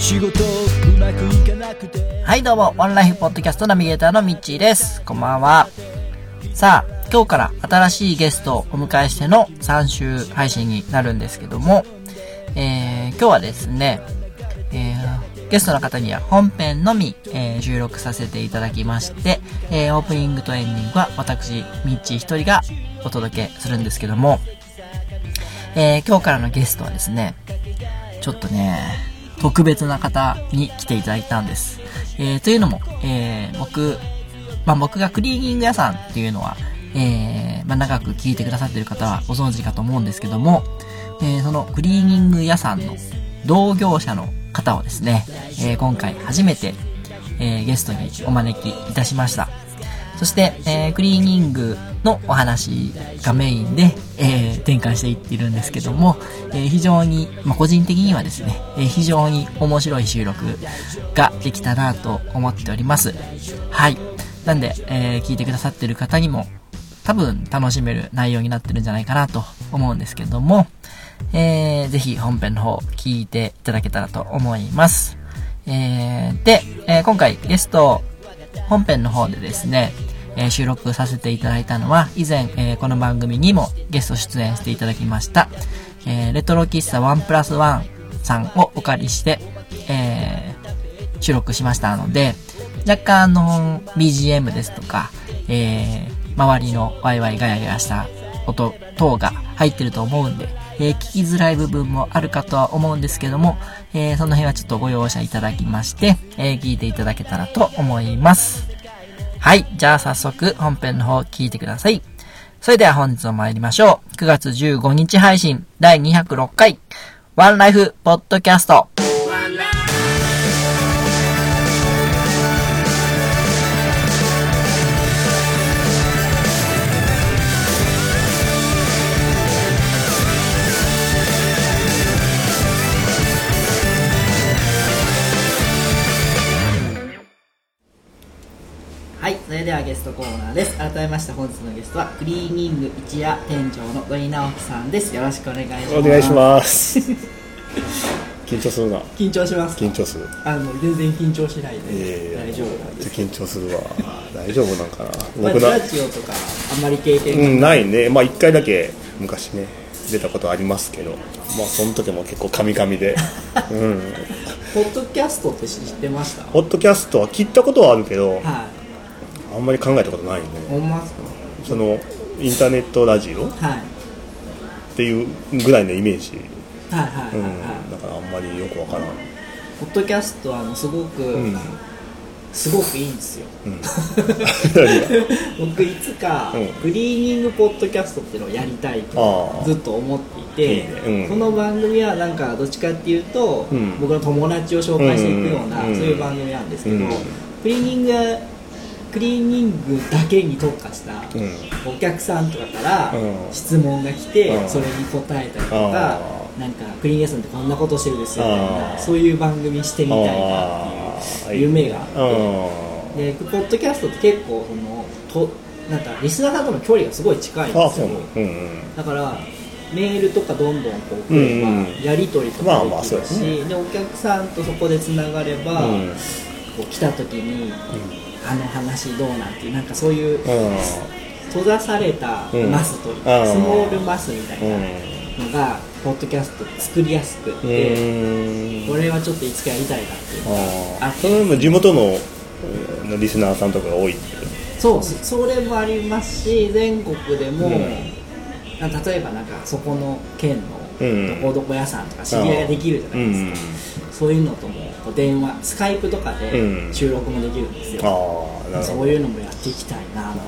仕事うまくいかなくて。はいどうも。ワンライフポッドキャストナビゲーターのミッチーです。こんばんは。さあ今日から新しいゲストをお迎えしての3週配信になるんですけども、えー、今日はですね、えー、ゲストの方には本編のみ、えー収録させていただきまして、えーオープニングとエンディングは私、ミッチー一人がお届けするんですけども、えー今日からのゲストはですね、ちょっとね、特別な方に来ていただいたんです。えーというのも、えー僕、まあ、僕がクリーニング屋さんっていうのは、えーまあ、長く聞いてくださってる方はご存知かと思うんですけども、えーそのクリーニング屋さんの同業者の方をですね、えー今回初めて、えーゲストにお招きいたしました。そして、えークリーニングのお話がメインで、えー展開していっているんですけども、えー非常に、まあ、個人的にはですね、えー非常に面白い収録ができたなと思っております。はい。なんで、えー聞いてくださってる方にも、多分楽しめる内容になってるんじゃないかなと思うんですけども、えー、ぜひ本編の方聞いていただけたらと思います。えー、で、えー今回ゲスト本編の方でですね、えー収録させていただいたのは、以前、えーこの番組にもゲスト出演していただきました、えーレトロ喫茶ワンプラスワンさんをお借りして、えー収録しましたので、若干あの、BGM ですとか、えー周りのワイワイガヤガヤした音等が入ってると思うんで、えー聞きづらい部分もあるかとは思うんですけども、えーその辺はちょっとご容赦いただきまして、えー聞いていただけたらと思います。はい。じゃあ早速本編の方聞いてください。それでは本日も参りましょう。9月15日配信第206回ワンライフポッドキャスト。れではゲストコーナーです。改めまして本日のゲストはクリーニング一夜店長の土井直樹さんです。よろしくお願いします。お願いします。緊張するな。緊張しますか？緊張する。あの全然緊張しないで。え大丈夫なんです。緊張するわ。大丈夫なんかな。まあ、僕なラジオとかあんまり経験がうんないね。まあ一回だけ昔ね出たことありますけど。まあその時も結構カミカミで。うん。ポッドキャストって知ってました？ポッドキャストは聞いたことはあるけどはい。あんまり考えたことないね思いますか？そのインターネットラジオ？っはい。ていうぐらいのイメージ。はいはいはい、うん。はいだからあんまりよくわからん。ポッドキャストはあのすごく、うん。すごくいいんですよ。うん。僕いつかうん。クリーニングポッドキャストっていうのをやりたいとずっと思っていてこの番組はなんかどっちかっていうと、うん。僕の友達を紹介していくような、うん。そういう番組なんですけど、うん。クリーニングクリーニングだけに特化したうん。お客さんとかからうん。質問が来て、うん。それに答えたりとあかなんかクリーニング屋さんってこんなことしてるんですよみたいあなーそういう番組してみたいなあっていう夢があって。うん。でポッドキャストって結構そのとなんかリスナーさんとの距離がすごい近いんですよ。うんうんだからメールとかどんどんこううんうん。やり取りとかまあまあできるし、そうですでお客さんとそこでつながれば、うん。こう来た時に、あの話どうなんていうなんかそういううん。閉ざされたうんマスというか、うん。スモールマスみたいうんなのが、ポッドキャスト作りやすくて、これはちょっといつかやりたいなっていうのがあそれも地元のうんリスナーさんとかが多いってそう。そそれもありますし全国でも、うん。な例えばなんかそこの県うんのどこどこ屋さんとか知り合いができるじゃないですか、そういうのとも電話スカイプとかでうん。収録もできるんですよ、ああなるほそういうのもやっていきたいなと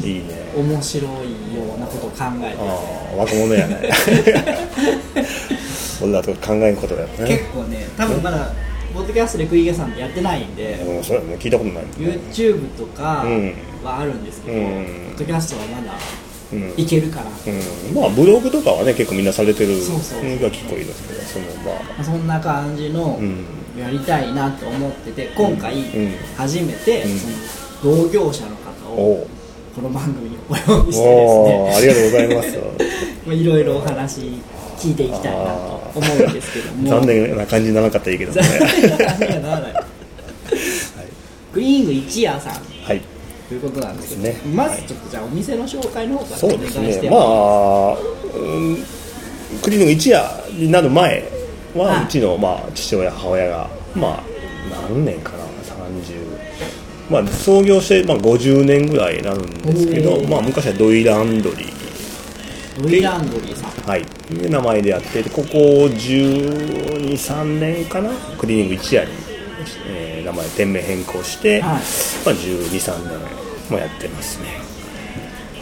どいいね。面白いようなことを考えて。てああ若者やね。俺らとか考えんことだよね。結構ね多分まだポッドキャストでクイゲさんってやってないんでうんそうやね。聞いたことない。YouTube とかうん。はあるんですけど、うん。ポッドキャストはまだうん。いけるから、うん、まあブログとかはね結構みんなされてるそうそうのが結構いいですけどそのまあまあそんな感じのうんやりたいなと思ってて今回うん初めてうん。その同業者の方をこの番組にお呼びしておーありがとうございます。ですねまあいろいろお話聞いていきたいなと思うんですけども。残念な感じにならなかったらいいけどね。残念な感じにはならない。グリーンング一夜さん。はい。ということなんですけどですね。まずちょっとじゃあお店の紹介の方からお願いしてですね。まあ、うん、クリーニング一夜になる前は、はい。うちの、まあ、父親母親がまあ何年かな30まあ創業して、まあ、50年ぐらいになるんですけどまあ、昔はドイランドリー。ドイランドリーさん。はい、いう名前でやっててここ123年かなクリーニング一夜に、えー名前店名変更して、はい。まあ、123年もやってますね。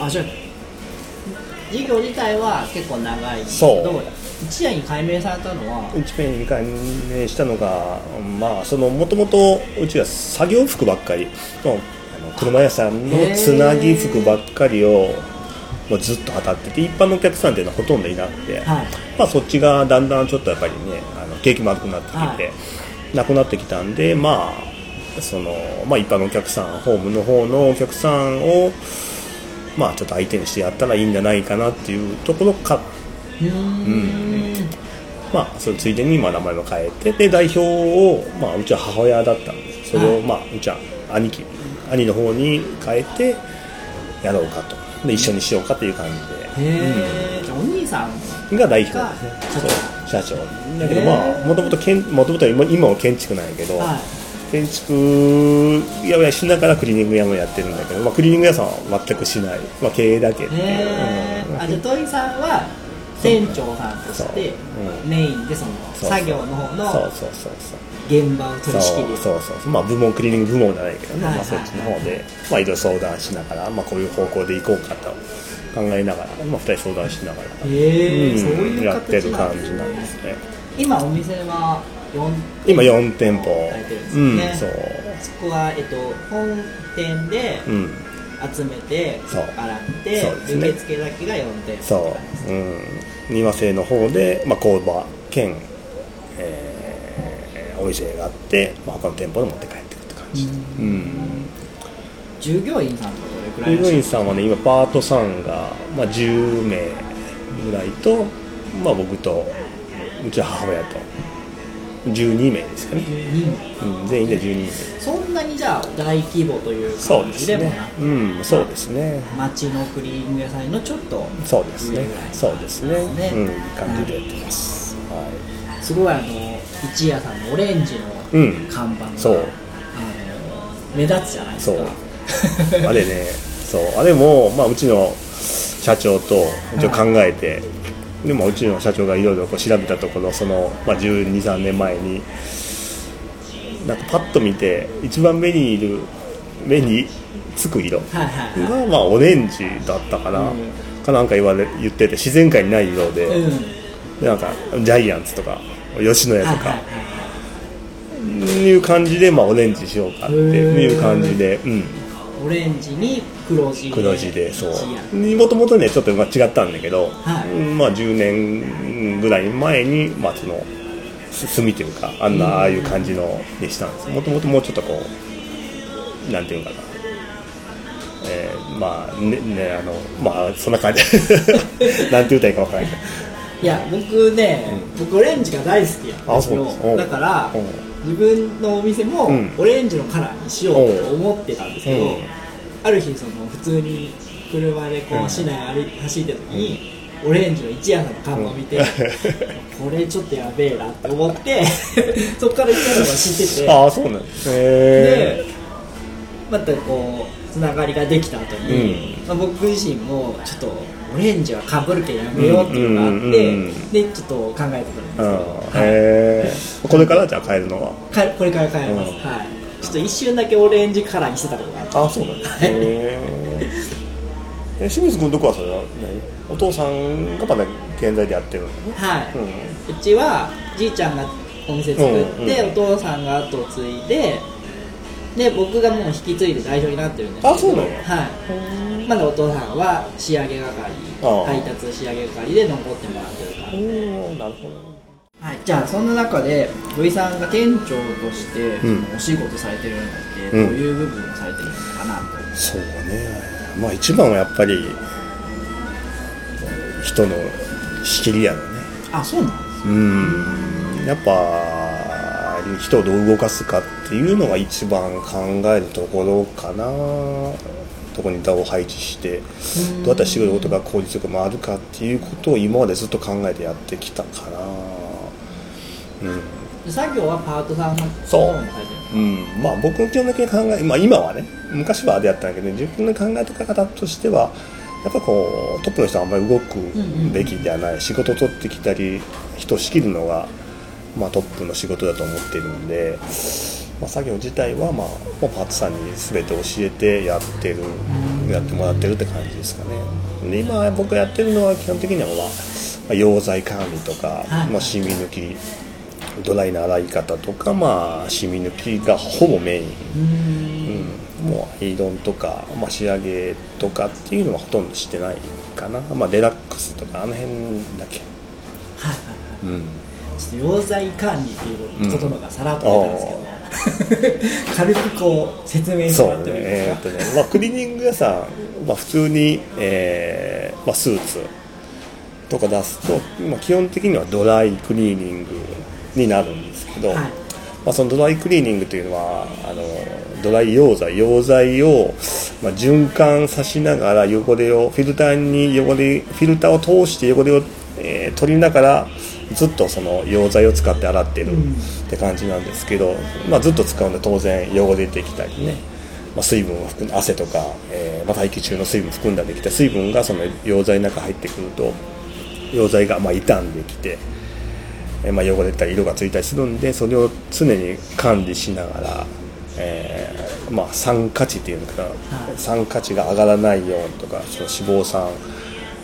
あじゃあ事業自体は結構長いけそう。ど一夜に改名されたのは一ペンに改名したのがまあそのもともとうちは作業服ばっかりのあの車屋さんのつなぎ服ばっかりをもうずっと当たってて一般のお客さんっていうのはほとんどいなくて、はい。まあ、そっちがだんだんちょっとやっぱりねあの景気も悪くなってきて、はい。なくなってきたんでまあその、まあ、一般のお客さんホームの方のお客さんをまあちょっと相手にしてやったらいいんじゃないかなっていうところか。うーんまあ、それついでにまあ名前も変えてで代表を、まあ、うちは母親だったんですそれを、はい。まあ、うちは兄貴兄の方に変えてやろうかと。で一緒にしようかという感じへえじゃあお兄さんでが代表。ですねがそう社長。だけどまあもともともともと今今は建築なんやけど、はい。建築屋をしながらクリーニング屋もやってるんだけど、まあ、クリーニング屋さんは全くしない、まあ、経営だけっていう。うん。あじゃあ土井さんは店長さんとしてメインでその作業の方のそうそうそうそう。現場を取り仕切る。そうそうそう。まあ部門クリーニング部門じゃないけどね、はいまあ、そっちの方で、まあ、いろいろ相談しながら、まあ、こういう方向で行こうかと考えながら、まあ、2人相談しながら、へえそううんいうやってる形感じなんですね今お店は4今4店舗。されてるんですうんそう。そこは、えっと、本店でうん。集めて洗って、ね。受付だけが4店舗そう、うん、庭製の方で、まあ、工場兼、えーお店があって、まあ、他の店舗で持って帰ってくるって感じ、うん。従業員さんとかどれくらいい従業員さんはね今パートさんが、まあ、10名ぐらいと、まあ、僕とうち母親と12名ですかね、12名うん、全員で12名そんなにじゃあ大規模というそう感ですねじでもなくうんそうですね。町のクリーニング屋さんのちょっとそうですね。そうですね。ね。うんいい感じでやってます、はすごいあの一夜さんのオレンジのうん。看板が、そう。あの目立つじゃないですか。そう。あれねそう。あれも、まあ、うちの社長と一応考えて、でもうちの社長がいろいろ調べたところその、まあ、1 2 3年前になんかパッと見て一番目にいる目につく色が、まあ、オレンジだったかな、うん。かなんか言われ言ってて自然界にない色で,、うん。でなんかジャイアンツとか吉野家とか、いう感じで、まあ、オレンジしようかっていう感じで、うん、オレンジに黒地で黒字でそう。もともとねちょっとまあ違ったんだけど、はい。うんまあ10年ぐらい前に、まあ、そのす墨というかあんなああいう感じのにしたんですもともともうちょっとこうなんていうかな。えーまあねねあのまあそんな感じ。なんて言うたらいいかわからないけど。いや僕ね、僕オレンジが大好きやんあそうだからう。ん自分のお店もうん。オレンジのカラーにしようと思ってたんですけど、うん。ある日その普通に車でこうん。う市内歩い走ってた時に、オレンジの一夜の看板を見て、うん。これちょっとやべえなって思って そこから一夜さんが知ってて。ああそうなんですへでまたこうつながりができた後に、まあ、僕自身もちょっとオレンジはかぶるけんやめようっていうのがあって、うんうんうん。でちょっと考えてたんですけど、えうんへえこれからじゃあ帰るのは？かこれから帰ります、うんはい。ちょっと一瞬だけオレンジカラーにしてたことがあって。あそうなんだへええ清水君どこはそれは何お父さんがまだ現在でやってるのね。はい、ううちはじいちゃんがお店作って、うんうんお父さんが後を継いでで僕がもう引き継いで代表になってるんですけどあそうなの？はい。まだお父さんは仕上げ係配達仕上げ係で残ってもらってるからんおおなるほど。はい、じゃあそんな中で土井さんが店長としてお仕事されてるのってうん。どういう部分をされてるのかなと、そうね。まあ一番はやっぱり人の仕切りやろね。あそうなんですうん。やっぱ人をどう動かすかっていうのが一番考えるところかな。どこに座を配置してどうやったら仕事が効率よく回るかっていうことを今までずっと考えてやってきたかな。うん。で作業はパートさんのそう。うん、まあ僕の基本的な考え、まあ、今はね昔はあれやったんだけど自分の考え方としてはやっぱこうトップの人はあんまり動くべきではない、仕事を取ってきたり人を仕切るのが、まあ、トップの仕事だと思っているんで、まあ、作業自体は、まあ、もうパートさんに全て教えてやってるやってもらってるって感じですかね。で今僕がやってるのは基本的には、まあまあ、溶剤管理とか、はい。まあ、染み抜きドライな洗い方とか、まあ、染み抜きがほぼメイン、うん、もうアイロンとか、まあ、仕上げとかっていうのはほとんどしてないかな、まあ、デラックスとかあの辺だけ、はいはいはい。うん、ちょっと溶剤管理っていう言葉がさらっと出たんですけど、軽くこう説明してもらってもいいですか、とね、まあ、クリーニング屋さん、まあ、普通に、えーまあ、スーツとか出すと、まあ、基本的にはドライクリーニングになるんですけど、はい。まあ、そのドライクリーニングというのはあのドライ溶剤溶剤を、まあ、循環さしながら汚れをフィルターに汚れフィルターを通して汚れを、えー取りながらずっとその溶剤を使って洗ってるって感じなんですけど、まあ、ずっと使うんで当然汚れてきたりね、まあ、水分を含ん汗とか、えーまあ、大気中の水分含んだできた水分がその溶剤の中入ってくると溶剤がまあ傷んできて。えーまあ、汚れたり色がついたりするんでそれを常に管理しながら、えーまあ、酸化値っていうのかな、酸化値が上がらないようにとかその脂肪酸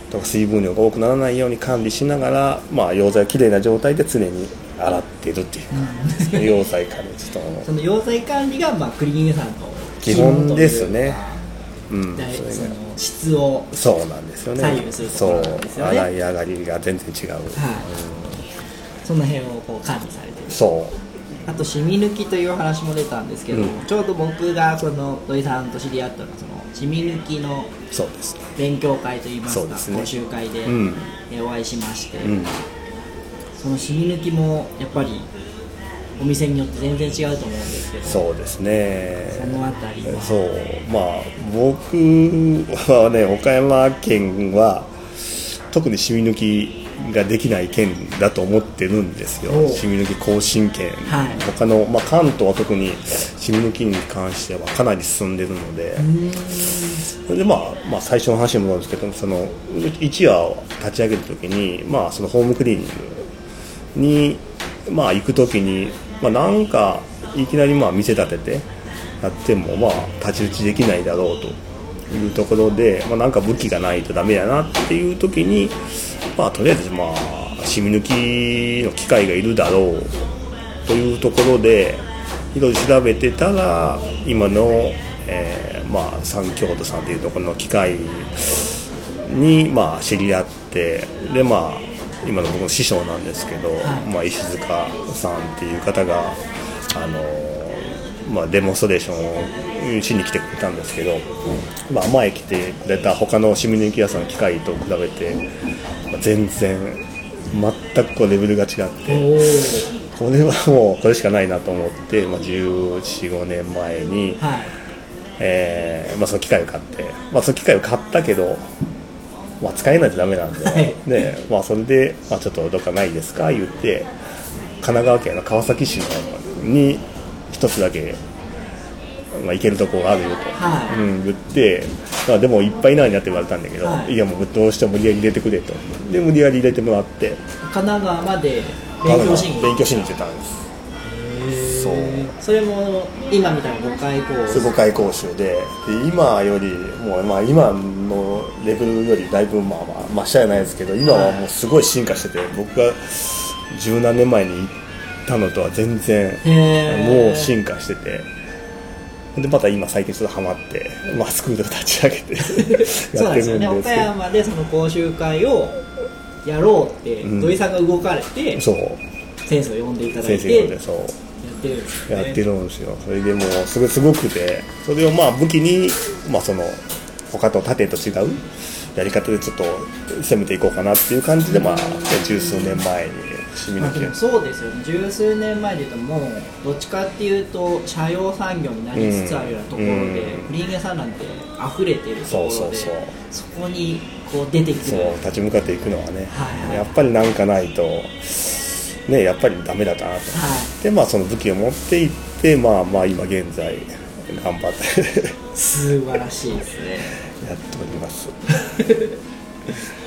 とか水分量が多くならないように管理しながら、まあ、溶剤をきれいな状態で常に洗ってるっていう、溶剤管理ちょっとその溶剤管理が、まあ、クリーニングさんの基本ですね。うん。大そ質をそうなんですよね。左右するとそうころなんですよね。洗い上がりが全然違う、はい。その辺をこう管理されてる。そう。あと染み抜きという話も出たんですけど、うん。ちょうど僕がその土井さんと知り合ったのはその染み抜きのそうですね。勉強会といいますかすね。講習会で、お会いしまして、うん。その染み抜きもやっぱりお店によって全然違うと思うんですけどそうですね。そのあたりは。そう。まあ僕はね岡山県は特に染み抜きができない県だと思ってるんですよ。染み抜き更新県、はい。他の、まあ、関東は特に染み抜きに関してはかなり進んでるので、それでまあ、まあ、最初の話に戻るんですけどその一夜を立ち上げるときに、まあ、そのホームクリーニングに、まあ、行くときに、まあ、なんかいきなりまあ店立ててやってもまあ太刀打ちできないだろうというところで、まあ、なんか武器がないとダメだなっていう時に、まあ、とりあえずまあ染み抜きの機械がいるだろうというところでいろいろ調べてたら今の、えーまあ、三京都さんというところの機械に、まあ、知り合ってで、まあ、今の僕の師匠なんですけど、まあ、石塚さんっていう方が、あのまあ、デモンストレーションをしに来てくれたんですけど、まあ、前来てくれた他の染み抜き屋さんの機械と比べて、まあ全然全くこうレベルが違って。これはもうこれしかないなと思って、まあ、1415年前に、はい。えーまあ、その機械を買って、まあ、その機械を買ったけど、まあ、使えないとダメなんで、はい。でまあ、それで、まあ、ちょっとどっかないですか言って神奈川県の川崎市のに一つだけ、まあ、行けるとこがあるよと、はい。うん、言って、まあ、でもいっぱいないなって言われたんだけど、はい。い、やもうどうしても無理やり入れてくれと。で無理やり入れてもらって。神奈川まで勉強しに勉強しに行ってたんです。そう。それも今みたいな5回コース5回講習で。で今よりもう、まあ、今のレベルよりだいぶまあまあまあ下じゃないですけど今はもうすごい進化してて僕が十何年前に行ったのとは全然もう進化してて。でまた今最近ちょっとハマって、まあ、スクール立ち上げて やってるんですよね岡ですけど山でその講習会をやろうってうん。土井さんが動かれて、そう。先生を呼んでいただい先てや生でそう。ってるんですよね。やってるんですよ。それでもうすごいすごくてそれをまあ武器に、まあ、その他と盾と違うやり方でちょっと攻めていこうかなっていう感じでまあ十数年前に市民まあ、の気でもそうですよね。十数年前で言うともうどっちかっていうと車用産業になりつつあるようなところで、うん。フリーゲさんなんて溢れてるところでそうそうそう。そこにこう出てくそうる立ち向かっていくのはね、はいはい。やっぱりなんかないとねやっぱりダメだなと、はでまあその武器を持っていってまあまあ今現在頑張って。い素晴らしいですね。やっております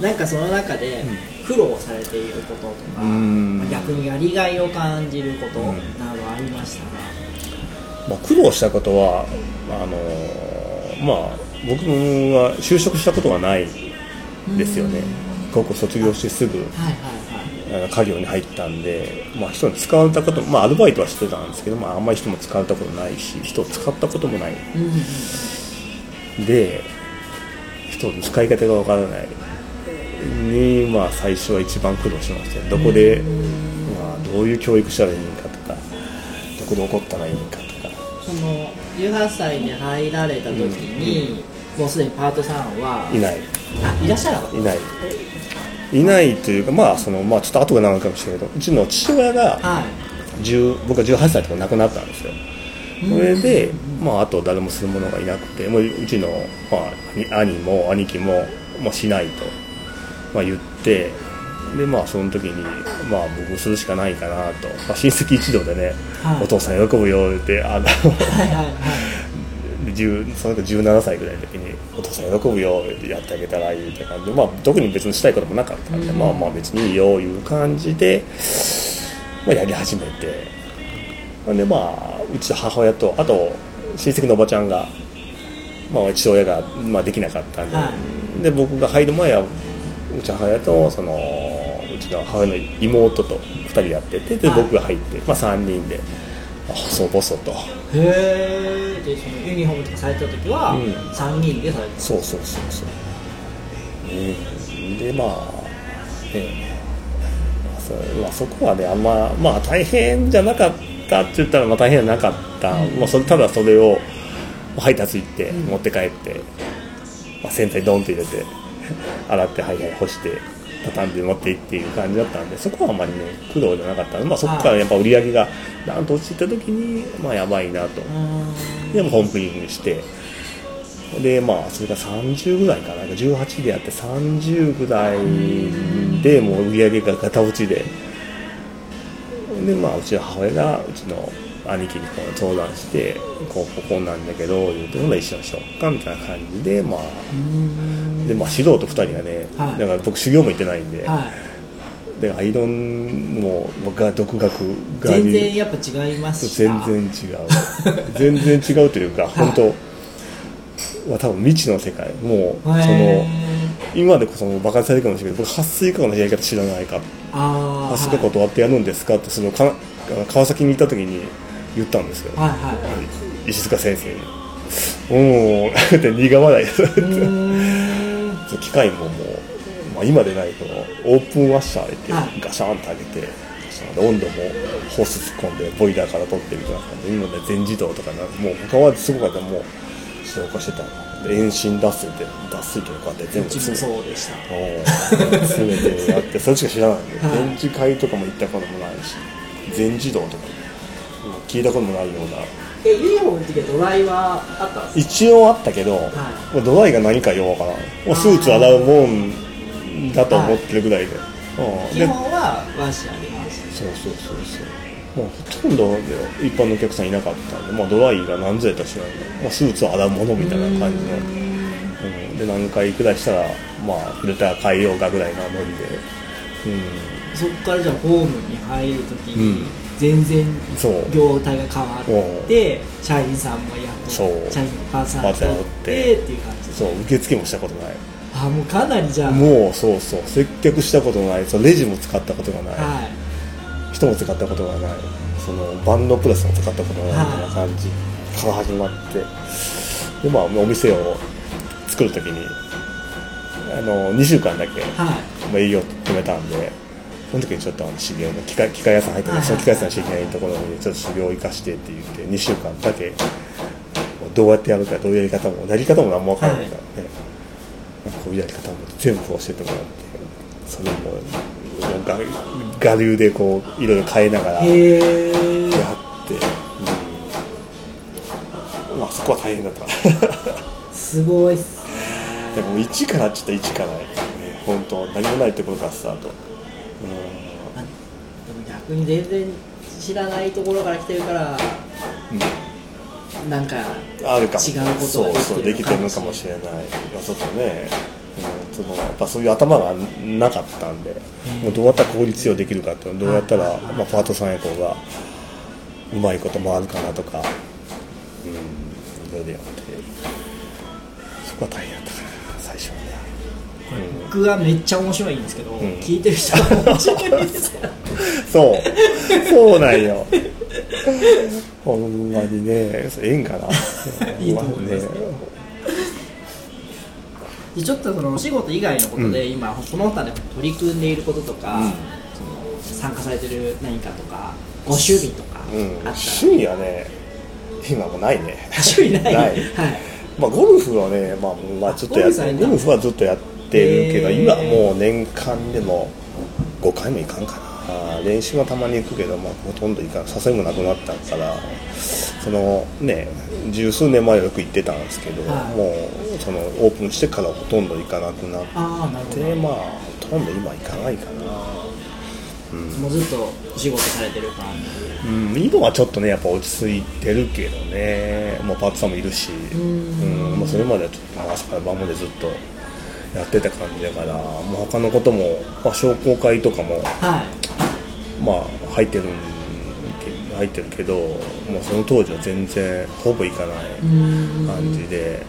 なんかその中で苦労されていることとか、逆にやりがいを感じることなどありましたが、まあ、苦労したことはあのーまあ僕は就職したことがないですよね。高校卒業してすぐはいはい家業に入ったんで、まあ、人に使われたことまあアルバイトはしてたんですけど、まあ、あんまり人も使われたことないし人を使ったこともない。で人の使い方がわからないに、まあ、最初は一番苦労しました。よどこで、まあ、どういう教育したらいいんかとかどこで怒ったらいいんかとか。その18歳で入られた時に、もうすでにパートさんはいない。あいらっしゃらなかったいない。いないというかまあそのまあちょっと後が長いかもしれないけどうちの父親がはい。10僕が18歳とか亡くなったんですよ。それで、まあ、あと誰もする者がいなくてもううちの、まあ、兄兄も兄貴も、まあ、しないと、まあ、言ってでまあその時に、まあ、僕するしかないかなと、まあ、親戚一同でね、はい。お父さん喜ぶよってあのはいはいはい。10その時17歳ぐらいの時に「お父さん喜ぶよ」ってやってあげたらいいって感じで、まあ、特に別にしたいこともなかったんで、うん。まあまあ別にいいよいう感じで、まあ、やり始めて。でまあうちの母親とあと親戚のおばちゃんが、まあ、父親が、まあ、できなかったんで,、はで僕が入る前はうちの母親とそのうちの母親の妹と2人やっててではい。僕が入って、まあ、3人で、まあ細々と。へえでそのユニフォームとかされてた時は、うん。3人でされてたそうそうそうそう、うん、でまあね。まあそまあそこはねあんままあ大変じゃなかったって言ったらまあ大変じゃなかった、うん。まあ、それただそれを配達行ってうん。持って帰って、まあ、洗剤ドンって入れて 洗ってはいはい干して畳んで持っていっていう感じだったんでそこはあんまりね苦労じゃなかった。んで、まあ、そこからやっぱ売り上げがダンと落ちてた時にまあやばいなと。でもホームクリーニングして。でまあそれが30ぐらいかな。18でやって30ぐらいでもう売り上げがガタ落ちで。でまあうちの母親がうちの兄貴にこう相談してこうこうこうなんだけど言うてほんなら一緒にしようかみたいな感じでまあでまあ素人2人がね、はい。だから僕修行も行ってないんで、はい。でアイロンも僕が独学が全然やっぱ違いますし。全然違う。全然違うというか本当は多分未知の世界もうそのへ今でこそバカにされるかもしれないけど僕撥水加工のやり方知らないか。撥水加工どうやってやるんですかってそのか川崎に行った時に言ったんですよ。はいはい。はい石塚先生に「おお」って苦笑い。うーんそう機械ももう、まあ、今でないこのオープンワッシャーではい。ガシャンと上げて、その温度もホース突っ込んでボイラーから取ってみたいな感じで今で全自動とかな。もう他はすごかったもう消化してた遠心脱水で脱水機でこうやって全部そうでした。お ー詰めてやってそれしか知らない。んで、はい。電池会とかも行ったこともないし全自動とか。も聞いたこともないような。えユニフォームの時はドライはあったんです一応あったけど、もうドライが何かようわからん。もうスーツ洗うもんだと思ってるぐらいで,、うん、基で本はワッシャーでます。そうそうそうそう。もうほとんど一般のお客さんいなかったんで、まあ、ドライが何ぞやったら知らんけど、まあ、スーツを洗うものみたいな感じの、うん、で何回くらいしたらまあフィルター変えようかぐらいなノリで、うん、そこからじゃあホームに入る時に、うん全然業態が変わって社員さんもやって社員パーツさんパーツさん取っててっていう感じそう受付もしたことない。あもうかなりじゃあもうそうそう接客したことないそうレジも使ったことがない、はい。人も使ったことがない。そのバンドプレスも使ったことがないみたいな感じ。から始まって。でまあお店を作る時にあの2週間だけ、営業止めたんでその時にちょっとあの修行の機械機械屋さん入ってその機械屋さんの知り合いのところにちょっと修行を生かしてって言って2週間だけどうやってやるかどういうやり方もやり方も何も分からないからね、こういうやり方も全部教えてもらってそれもが我流でこういろいろ変えながらやって、うん。まあそこは大変だった。すごいっす でも一からちょっと一から、ね、本当何もないところからスタート、全然知らないところから来てるからんうん、なんかあるかも。違うことそうがそうできてるのかもしれない。いやちょっとね、うん、そのやっぱそういう頭がなかったんで、もうどうやったら効率よくできるかっていうのどうやったら、まあ、パートさんや方がうまいこと回るかなとか、うん、いろいろやってそこは大変だったかな最初はね、うん僕はめっちゃ面白いんですけど、ん。聞いてる人は面白いですよ。そう。そうなんよ。ほんまにね。ええんかな。いいと思います。ね。でちょっとそのお仕事以外のことで、う今この他で取り組んでいることとか、うん。その参加されてる何かとかご趣味とかうん、あったら、趣味はね今もうないね。趣味ない。はい。まあゴルフはね、まあ、まあちょっとやゴルフはずっとやってるけど、今もう年間でも5回も行かんかな。練習はたまに行くけど、まあ、ほとんど行かん。誘いもなくなったからそのね十数年前はよく行ってたんですけど、はい。もうそのオープンしてからほとんど行かなくなってまあほとんど今行かないかな。もうずっとお仕事されてる感じ。うん、今はちょっとねやっぱ落ち着いてるけどね。もうパートさんもいるし。うん。もうそれまではちょっとまあ朝から晩までずっとやってた感じだからもう他のことも、まあ、商工会とかもはい。まあ入ってる入ってるけどもうその当時は全然ほぼ行かないうん。感じで、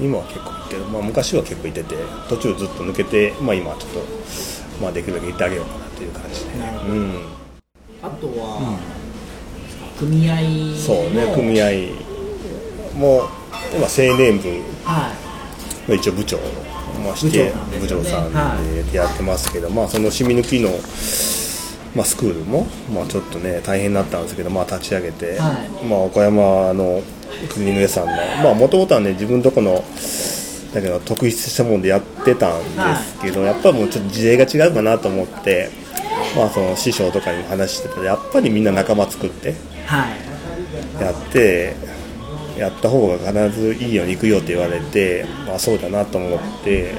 うん、今は結構行ってる、まあ、昔は結構行ってて途中ずっと抜けて、まあ、今はちょっと、まあ、できるだけ行ってあげようかなという感じで、うん、あとは、組合のそうね組合も今青年部はい。の一応部長まして部部長長ささんでやってますけど、まあその染み抜きの、まあ、スクールも、まあ、ちょっとね大変だったんですけど、まあ、立ち上げて、はい。まあ、岡山のクリーニング屋さんのまあもともとはね自分のとこのだけど特筆したもんでやってたんですけど、やっぱりもうちょっと事例が違うかなと思って、まあ、その師匠とかにも話してたらやっぱりみんな仲間作ってはい。やってやった方が必ずいいようにいくよって言われて、まあ、そうだなと思って、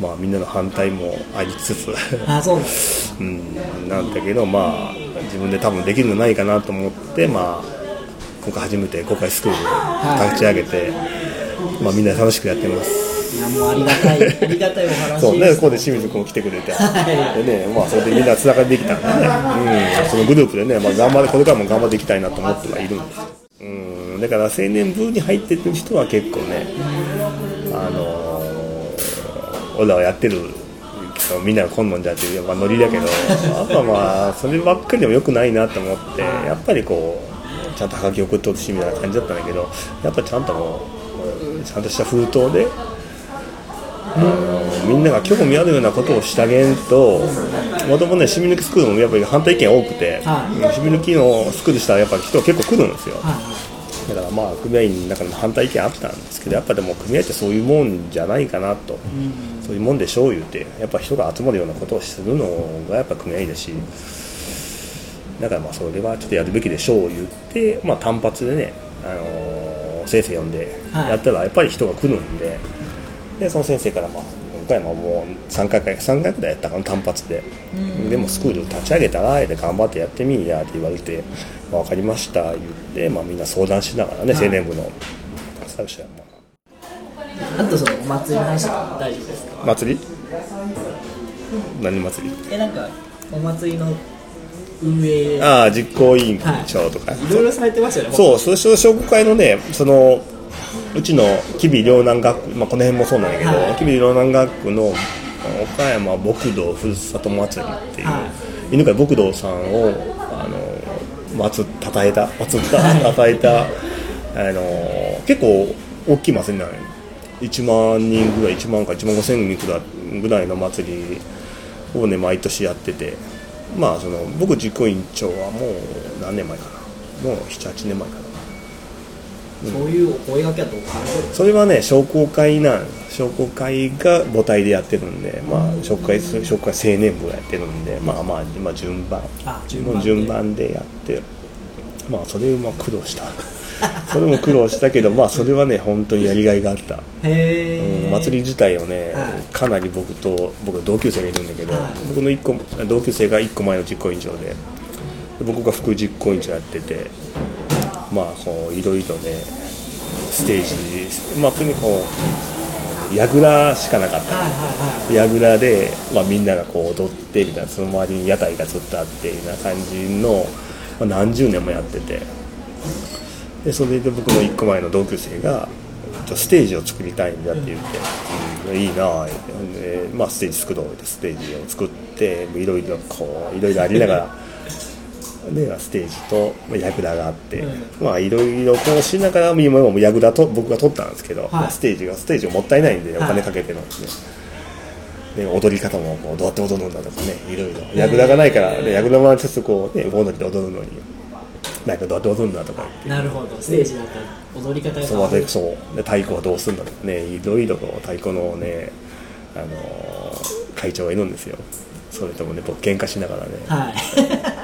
まあ、みんなの反対もありつつ、あそうなんです うん、なんだけど、まあ、自分で多分できるのないかなと思って、まあ、今回初めて公開スクール立ち上げて、まあ、みんな楽しくやってます。いやもうありがたい。ありがたいお話そうね、ここで清水君も来てくれて、はい。でね、まあ、それでみんなつながりできたんでね、うん、そのグループでね、まあ、頑張れ、これからも頑張っていきたいなと思ってはいるんですよ。うん、だから青年部に入ってる人は結構ね、あのー俺らはやってるけど、みんながこんなんじゃっていう、まあ、ノリだけど、あとはまあ、そればっかりでもよくないなと思って、やっぱりこう、ちゃんとはがき送ってほしいみたいな感じだったんだけど、やっぱちゃんともう、ちゃんとした封筒で、あのみんなが興味あるようなことをしてあげんともともとね染み抜きスクールもやっぱり反対意見多くて、はい。染み抜きのスクールしたらやっぱり人結構来るんですよ、はだからまあ組合員の中でも反対意見あったんですけどやっぱでも組合ってそういうもんじゃないかなと、そういうもんでしょう言うてやっぱ人が集まるようなことをするのがやっぱ組合員だし。だからまあそれはちょっとやるべきでしょう言って、まあ、単発でね、あのー先生呼んではい。やったらやっぱり人が来るんで,、でその先生からまあ岡山もう3回か3回くらいやったかな単発で、でもスクール立ち上げたらで頑張ってやってみんやって言われて「まあ、分かりました」言って、まあ、みんな相談しながらね、はい。青年部の最初はまあ。とそのお祭りの話は大丈夫ですか？祭り？何祭り？えなんかお祭りの運営。いああ実行委員長とか、ろいろされてますよねそう、その商工会のね、その、うちの吉備両南学区、まあ、この辺もそうなんだけど、はい吉備両南学区の岡山牧道ふるさと祭りっていう、は犬飼牧道さんを、あの、祭った、たえた、祭った、たえた、あの、結構大きい祭りなのよ。1万人ぐらい、1万か1万5千人ぐらいぐらいの祭りをね、毎年やってて、まあ、その、僕実行委員長はもう何年前かな。もう7、8年前かな。そういうお声掛けはどう。かそれはね商工会なん商工会が母体でやってるんで、まあ、商工会商工会青年部がやってるんでまあまあ、まあ、順番。あ順番で。やってまあそれも苦労した。それも苦労したけどまあそれはね本当にやりがいがあった、うん祭り自体をね、はい。かなり僕と僕同級生がいるんだけど、はい。僕の一個同級生が1個前の実行委員長でで僕が副実行委員長やっててまあこういろいろねステージまあとにかくこう櫓しかなかった櫓で、まあ、みんながこう踊ってみたいなその周りに屋台がずっとあってみたいな感じの、まあ、何十年もやっててでそれで僕の1個前の同級生が「ちょステージを作りたいんだ」って言って「うんいいなあ」で、まあ、ステージ作ろうってステージを作っていろいろこういろいろありながら。でステージとまあ櫓があって、まあいろいろこうしながら今も櫓と僕が取ったんですけど、まあステージがステージがもったいないんでお金かけてるんですね、で踊り方もこうどうやって踊るんだとかねいろいろ櫓がないからで櫓はちょっとこうね盆踊りで踊るのになんかどうやって踊るんだとかなるほど。ステージだったら踊り方が。そうでそう。で太鼓はどうするんだとかねいろいろこう太鼓のねあのー会長がいるんですよ。それともね僕喧嘩しながらね。はい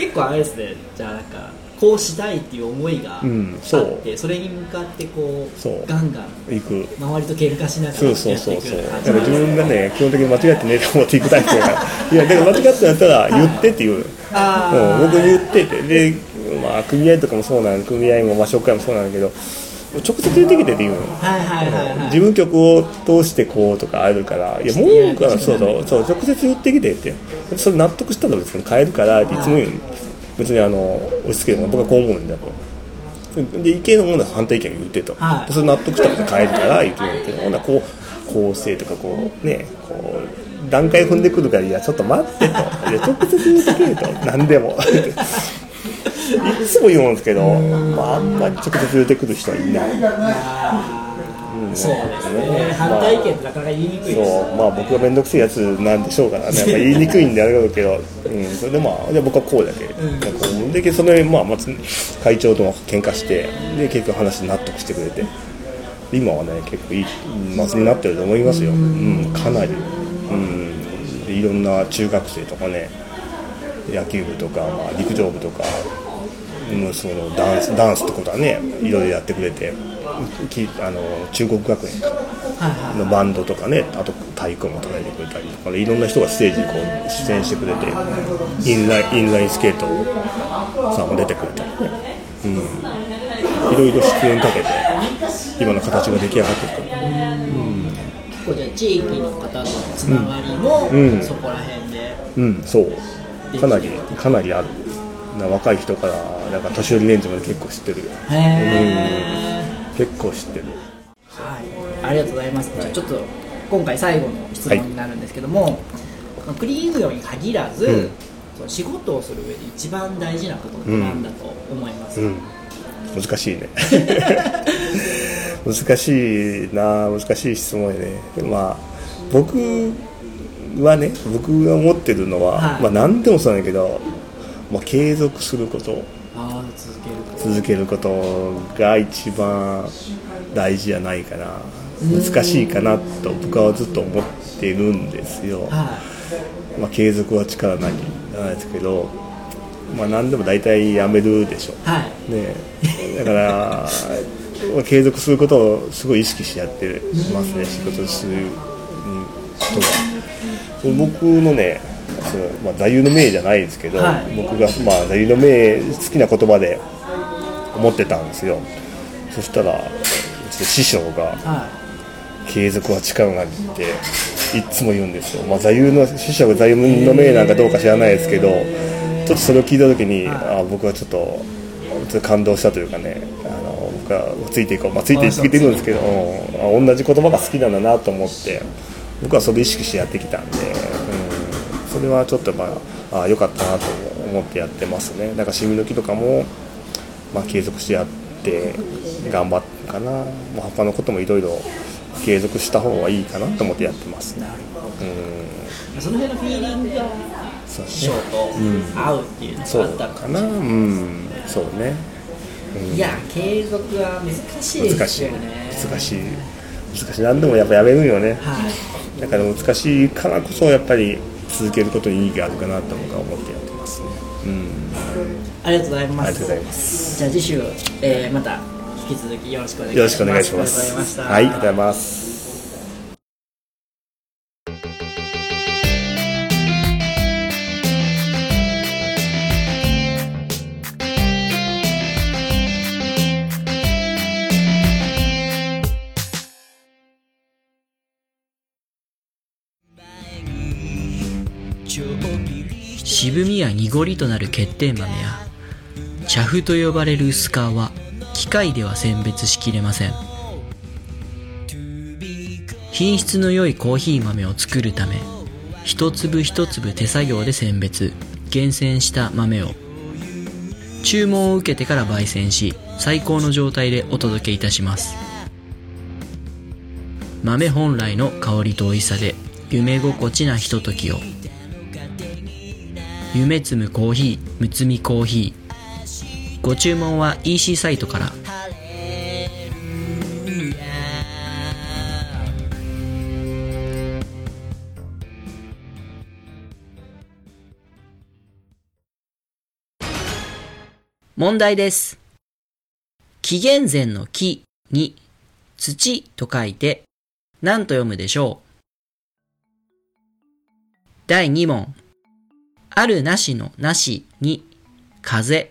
結構あれですね。じゃあなんかこうしたいっていう思いがあって、う。んそうそれに向かってこうガンガン行く。周りと喧嘩しながらそうやってそうそう。そういくような感だから自分がね基本的に間違ってねえと思っていくタイプだから。いやだから間違ってやったら言ってっていう。あー。うん僕言ってて。で、まあ、組合とかもそうなん組合も、まあ、紹介もそうなんだけど直接言ってきてって言うの。はいはいはいはい。事務局を通してこうとかあるから。いや文句はそうそうそう直接言ってきてってそれ納得したら別に変えるからってい。つも言うの別にあの押し付けるの僕はこう思うんだと。で意見のものは反対意見言ってと、はい。でそれ納得したら変えるから言ってるけどほんならこう構成とかこうねこう段階踏んでくるからいやちょっと待ってと。いや直接言ってくれと。何でも。いつも言うんですけど、まあ、あんまり直接言ってくる人はいないあーそうですね。反対意見ってなかなか言いにくいです。そう。まあ僕が面倒くせえやつなんでしょうからね、まあ、言いにくいんであれだろうけど、うん、それでまあじゃあ僕はこうだけ、なん。でそれまあ松会長とも喧嘩してで結局話納得してくれて。今はね結構いい祭りになってると思いますよ、うん、かなり、うん、でいろんな中学生とかね。野球部とか、まあ、陸上部とか、うん、そのダンスダンスってことはねいろいろやってくれて。きあの中国学園のバンドとかねあと太鼓も叩いてくれたりとかいろんな人がステージにこう出演してくれてインラインインラインスケートさんも出てくれたりね、うん、いろいろ出演かけて今の形が出来上がってる。から結構じゃあ地域の方とのつながりも、うん。そこら辺で。うん。そう。かなりかなりある。な若い人からなんか年寄り年中まで結構知ってるよ。へえ、結構知ってる。はい、ありがとうございます、じゃあちょっと今回最後の質問になるんですけども、クリーン業に限らず、うん。その仕事をする上で一番大事なことって何だと思いますか、うん、難しいね。難しいな難しい質問やね。まあ僕はね僕が思ってるのは、はい。まあ何でもそうなんだけど、まあ、継続すること続けることが一番大事じゃないかな難しいかなと僕はずっと思ってるんですよ、はまあ、継続は力なりなんですけど、まあ、何でも大体やめるでしょ。いはい。ね。だからまあ継続することをすごい意識してやってますね仕事するうんことが僕のねその、まあ、座右の銘じゃないですけど、はい。僕が、まあ、座右の銘好きな言葉で思ってたんですよ。そしたらうちの師匠がは継続は力なりっていつも言うんですよ、まあ、座右の師匠が座右の銘なんかどうか知らないですけどちょっとそれを聞いた時に、はい。あ僕はちょっとちょっと感動したというかねあの僕はついていこう、まあ、ついていってるんですけど、うん。あ同じ言葉が好きなんだなと思って僕はそれを意識してやってきたんで、うん、それはちょっとまああ良かったなと思ってやってますね。だからシミ抜きとかも、まあ、継続してやって頑張ったかな、まあ、他のこともいろいろ継続した方がいいかなと思ってやってます。ね。うん。その辺のフィーリングがそうショーと合うっていうのがあったのかかなうん。そうね、うん。いや継続は難しいで難しい。すよね難しい。難しい。何でもやっぱやめるよね。はい。だから難しいからこそやっぱり続けることに意義があるかなと僕は思ってやってますね。うんありがとうございます。ありがとうございます。じゃあ次週、えーまた引き続きよろしくお願いします。よろしくお願いします。はいありがとうございます。渋みや濁りとなる欠点豆や茶粉と呼ばれる薄皮は機械では選別しきれません。品質の良いコーヒー豆を作るため一粒一粒手作業で選別厳選した豆を。注文を受けてから焙煎し最高の状態でお届けいたします。豆本来の香りと美味しさで夢心地なひとときを。夢摘むコーヒーむつみコーヒー。ご注文は EC サイトから。問題です。紀元前の木に土と書いて何と読むでしょう。第2問。あるなしのなしに風。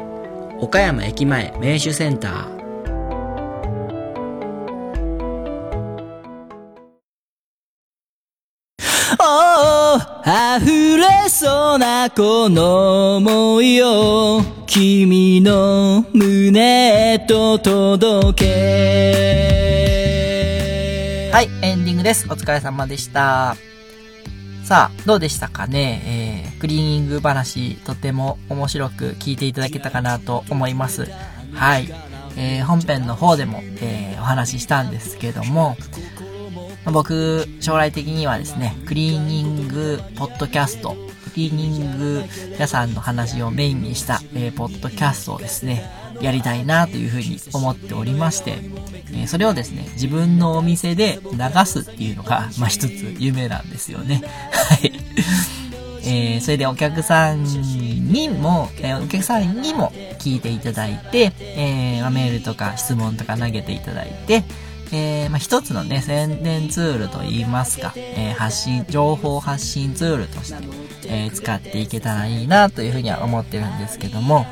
岡山駅前名手センターおー溢れそうなこの想いを君の胸へと届けはい、エンディングです。お疲れ様でした。さあ、どうでしたかね？えー、クリーニング話、とても面白く聞いていただけたかなと思います。はい。えー、本編の方でも、えー、お話ししたんですけども、僕、将来的にはですね、クリーニングポッドキャスト、クリーニング屋さんの話をメインにした、えーポッドキャストをですね、やりたいなというふうに思っておりまして、えそれをですね、自分のお店で流すっていうのが、まあ、一つ夢なんですよね。はい。えーそれでお客さんにも、えーお客さんにも聞いていただいて、えーメールとか質問とか投げていただいて、えーまあ、一つのね、宣伝ツールといいますか、えー発信、情報発信ツールとして、えー使っていけたらいいなというふうには思ってるんですけども、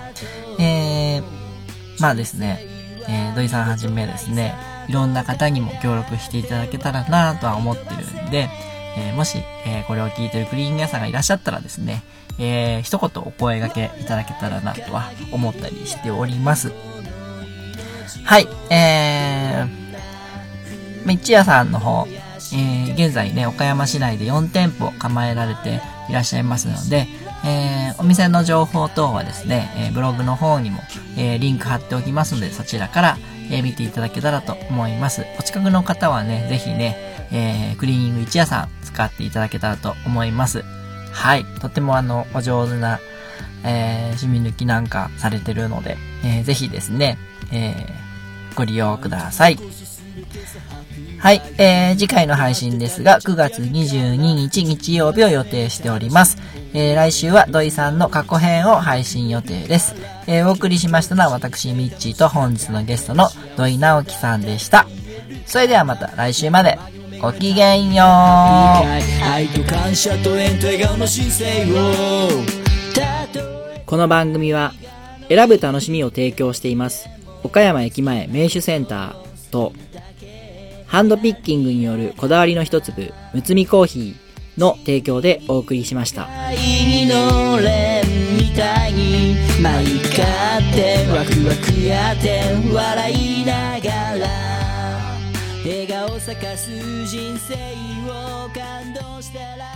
まあですね、えー土井さんはじめですね、いろんな方にも協力していただけたらなとは思ってるんで、えーもし、えーこれを聞いてるクリーニング屋さんがいらっしゃったらですね、えー一言お声掛けいただけたらなとは思ったりしております。はい、えー、ま一夜さんの方、えー現在ね、岡山市内で4店舗構えられていらっしゃいますので、えーお店の情報等はですね、えーブログの方にも、えーリンク貼っておきますので、そちらから、え見ていただけたらと思います。お近くの方はね、ぜひね、えクリーニング一夜さん使っていただけたらと思います。はい。とてもあの、お上手な、えー、染み抜きなんかされてるので、えーぜひですね、えーご利用ください。はい、えー、次回の配信ですが、9月22日日曜日を予定しております。えー、来週は土井さんの過去編を配信予定です。えー、お送りしましたのは私、ミッチーと本日のゲストの土井直樹さんでした。それではまた来週まで。ごきげんよう。愛と感謝と縁と笑顔の姿勢をこの番組は選ぶ楽しみを提供しています岡山駅前名手センターとハンドピッキングによるこだわりの一粒むつみコーヒーの提供でお送りしました。笑顔咲かす人生を感動したら